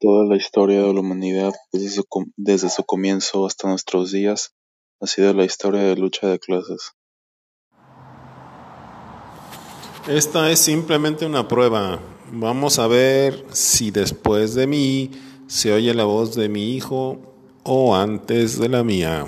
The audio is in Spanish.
Toda la historia de la humanidad, desde su, desde su comienzo hasta nuestros días, ha sido la historia de lucha de clases. Esta es simplemente una prueba. Vamos a ver si después de mí se oye la voz de mi hijo o antes de la mía.